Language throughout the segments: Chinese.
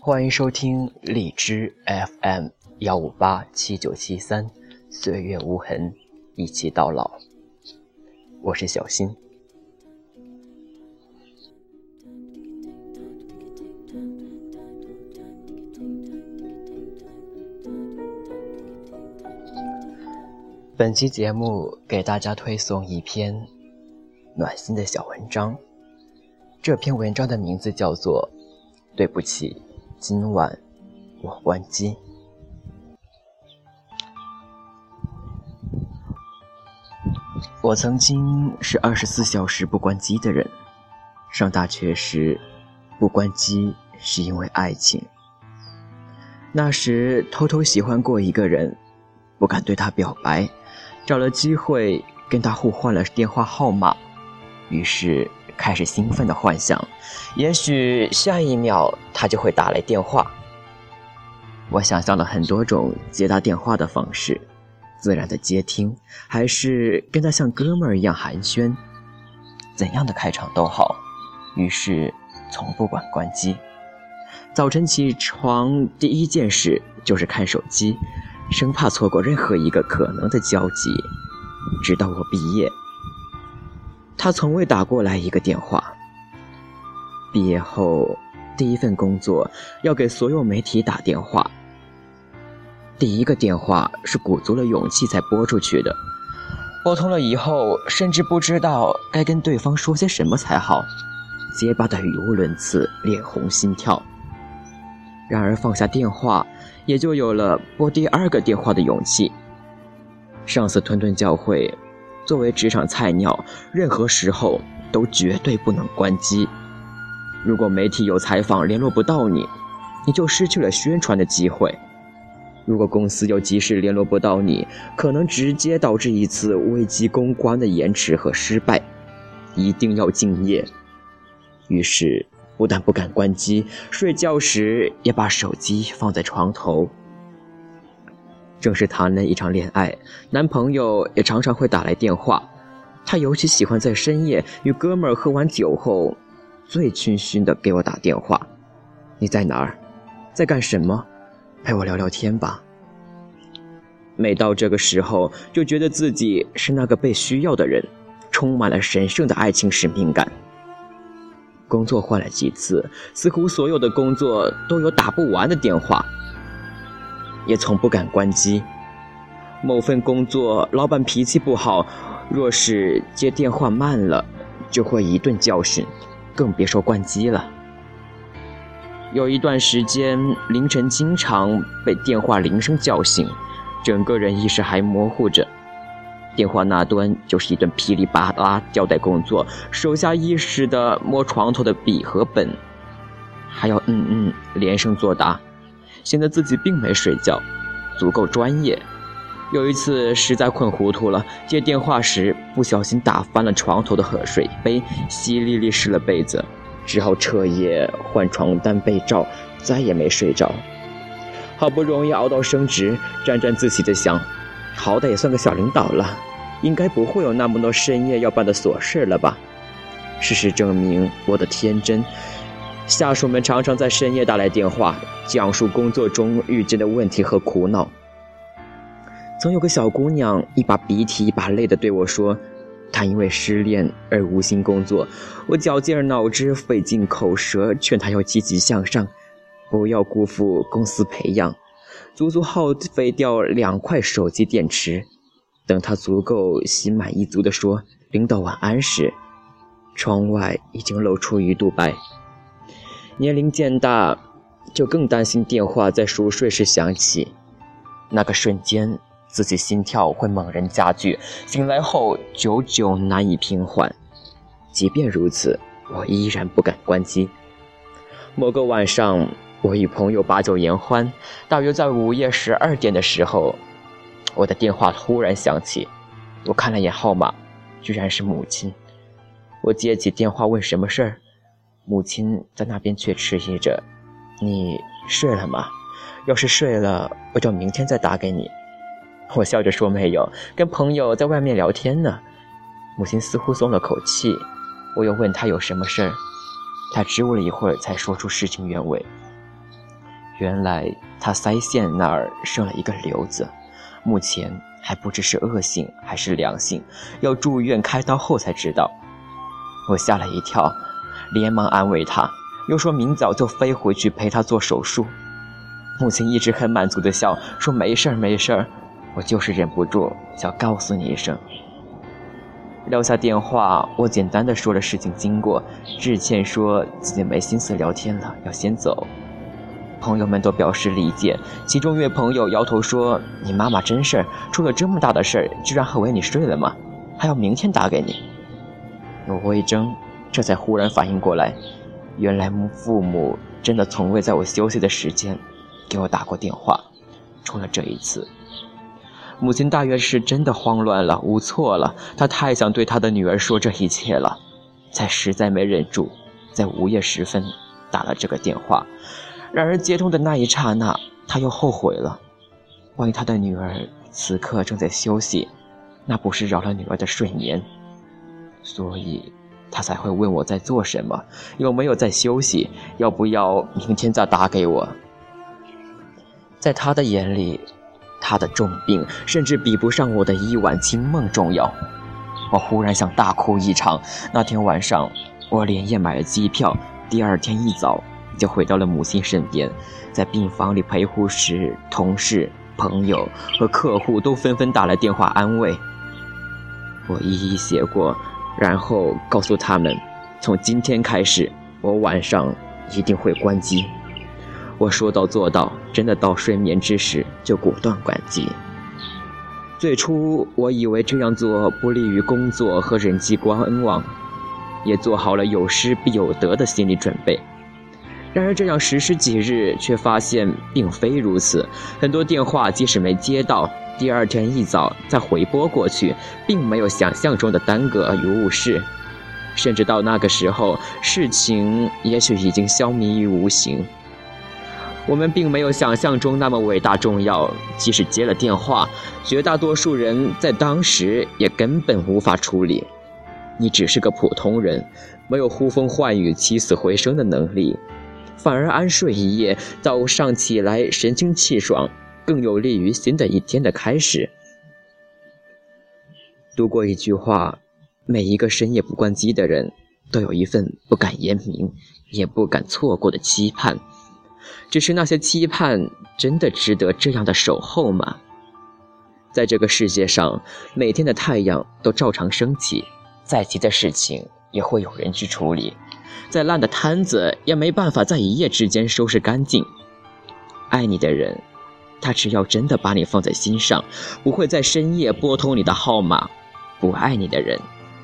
欢迎收听荔枝 FM 幺五八七九七三，岁月无痕，一起到老。我是小新。本期节目给大家推送一篇暖心的小文章。这篇文章的名字叫做《对不起，今晚我关机》。我曾经是二十四小时不关机的人。上大学时，不关机是因为爱情。那时偷偷喜欢过一个人，不敢对他表白，找了机会跟他互换了电话号码，于是。开始兴奋的幻想，也许下一秒他就会打来电话。我想象了很多种接他电话的方式，自然的接听，还是跟他像哥们儿一样寒暄，怎样的开场都好。于是从不管关机。早晨起床第一件事就是看手机，生怕错过任何一个可能的交集。直到我毕业。他从未打过来一个电话。毕业后，第一份工作要给所有媒体打电话。第一个电话是鼓足了勇气才拨出去的，拨通了以后，甚至不知道该跟对方说些什么才好，结巴的语无伦次，脸红心跳。然而放下电话，也就有了拨第二个电话的勇气。上司吞吞教诲。作为职场菜鸟，任何时候都绝对不能关机。如果媒体有采访联络不到你，你就失去了宣传的机会；如果公司有急事联络不到你，可能直接导致一次危机公关的延迟和失败。一定要敬业。于是，不但不敢关机，睡觉时也把手机放在床头。正是谈了一场恋爱，男朋友也常常会打来电话。他尤其喜欢在深夜与哥们儿喝完酒后，醉醺醺的给我打电话：“你在哪儿？在干什么？陪我聊聊天吧。”每到这个时候，就觉得自己是那个被需要的人，充满了神圣的爱情使命感。工作换了几次，似乎所有的工作都有打不完的电话。也从不敢关机。某份工作，老板脾气不好，若是接电话慢了，就会一顿教训，更别说关机了。有一段时间，凌晨经常被电话铃声叫醒，整个人意识还模糊着，电话那端就是一顿噼里啪啦交代工作，手下意识的摸床头的笔和本，还要嗯嗯连声作答。显得自己并没睡觉，足够专业。有一次实在困糊涂了，接电话时不小心打翻了床头的喝水杯，淅沥沥湿了被子，只好彻夜换床单被罩，再也没睡着。好不容易熬到升职，沾沾自喜地想，好歹也算个小领导了，应该不会有那么多深夜要办的琐事了吧？事实证明我的天真。下属们常常在深夜打来电话，讲述工作中遇见的问题和苦恼。曾有个小姑娘一把鼻涕一把泪的对我说：“她因为失恋而无心工作。”我绞尽脑汁，费尽口舌劝她要积极向上，不要辜负公司培养，足足耗费掉两块手机电池。等她足够心满意足地说“领导晚安”时，窗外已经露出鱼肚白。年龄渐大，就更担心电话在熟睡时响起，那个瞬间，自己心跳会猛然加剧，醒来后久久难以平缓。即便如此，我依然不敢关机。某个晚上，我与朋友把酒言欢，大约在午夜十二点的时候，我的电话突然响起，我看了眼号码，居然是母亲。我接起电话问什么事儿。母亲在那边却迟疑着：“你睡了吗？要是睡了，我就明天再打给你。”我笑着说：“没有，跟朋友在外面聊天呢。”母亲似乎松了口气，我又问她有什么事儿，她支吾了一会儿，才说出事情原委。原来她腮腺那儿生了一个瘤子，目前还不知是恶性还是良性，要住院开刀后才知道。我吓了一跳，连忙安慰他，又说明早就飞回去陪他做手术。母亲一直很满足的笑，说没事儿没事儿，我就是忍不住想告诉你一声。撂下电话，我简单的说了事情经过。志倩说自己没心思聊天了，要先走。朋友们都表示理解，其中一位朋友摇头说：“你妈妈真事儿，出了这么大的事儿，居然还为你睡了吗？还要明天打给你。”我微怔，这才忽然反应过来，原来父母真的从未在我休息的时间给我打过电话，除了这一次。母亲大约是真的慌乱了，无措了，她太想对她的女儿说这一切了，才实在没忍住，在午夜时分打了这个电话。然而接通的那一刹那，他又后悔了。万一他的女儿此刻正在休息，那不是扰了女儿的睡眠？所以，他才会问我在做什么，有没有在休息，要不要明天再打给我。在他的眼里，他的重病甚至比不上我的一晚清梦重要。我忽然想大哭一场。那天晚上，我连夜买了机票，第二天一早。就回到了母亲身边，在病房里陪护时，同事、朋友和客户都纷纷打来电话安慰。我一一写过，然后告诉他们，从今天开始，我晚上一定会关机。我说到做到，真的到睡眠之时就果断关机。最初我以为这样做不利于工作和人际关网，也做好了有失必有得的心理准备。然而这样实施几日，却发现并非如此。很多电话即使没接到，第二天一早再回拨过去，并没有想象中的耽搁与误事。甚至到那个时候，事情也许已经消弭于无形。我们并没有想象中那么伟大重要。即使接了电话，绝大多数人在当时也根本无法处理。你只是个普通人，没有呼风唤雨、起死回生的能力。反而安睡一夜，早上起来神清气爽，更有利于新的一天的开始。读过一句话：每一个深夜不关机的人，都有一份不敢言明，也不敢错过的期盼。只是那些期盼，真的值得这样的守候吗？在这个世界上，每天的太阳都照常升起，再急的事情也会有人去处理。再烂的摊子也没办法在一夜之间收拾干净。爱你的人，他只要真的把你放在心上，不会在深夜拨通你的号码；不爱你的人，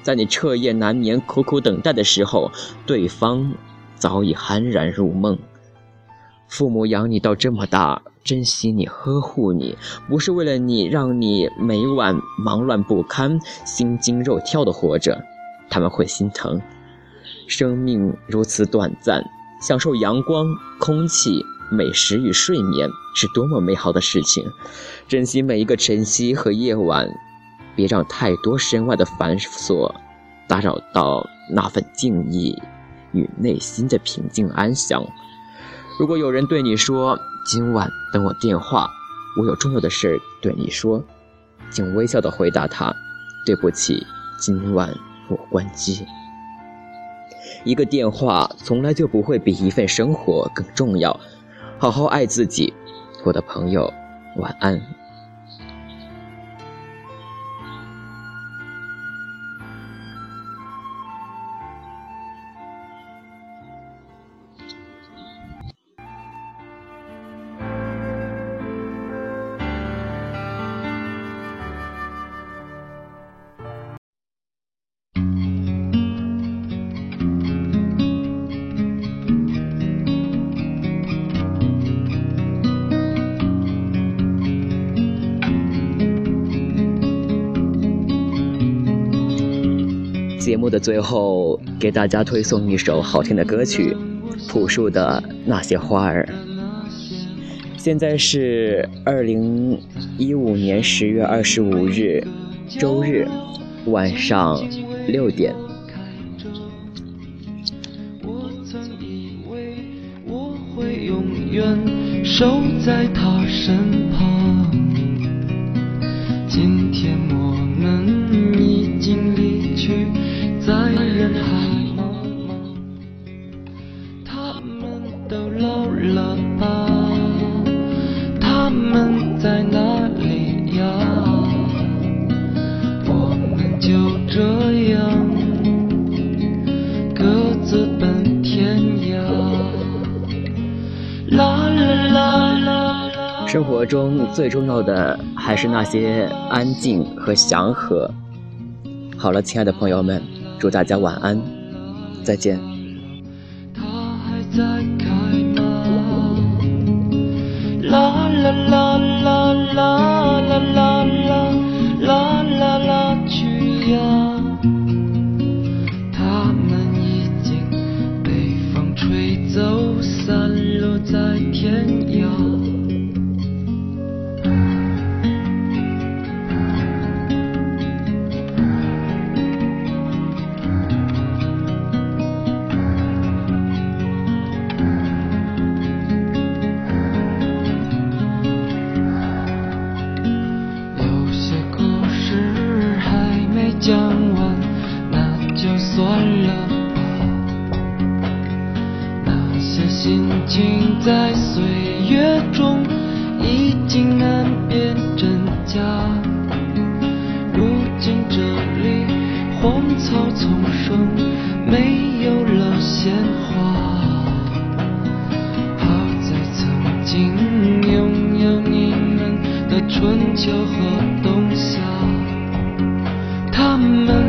在你彻夜难眠、苦苦等待的时候，对方早已酣然入梦。父母养你到这么大，珍惜你、呵护你，不是为了你让你每晚忙乱不堪、心惊肉跳的活着，他们会心疼。生命如此短暂，享受阳光、空气、美食与睡眠是多么美好的事情！珍惜每一个晨曦和夜晚，别让太多身外的繁琐打扰到那份静谧与内心的平静安详。如果有人对你说：“今晚等我电话，我有重要的事对你说。”请微笑的回答他：“对不起，今晚我关机。”一个电话从来就不会比一份生活更重要。好好爱自己，我的朋友，晚安。节目的最后，给大家推送一首好听的歌曲，《朴树的那些花儿》。现在是二零一五年十月二十五日，周日晚上六点。我曾以为我会永远守在他身旁。生活中最重要的还是那些安静和祥和。好了，亲爱的朋友们，祝大家晚安，再见。啦啦啦啦啦啦啦。鲜花好在曾经拥有你们的春秋和冬夏他们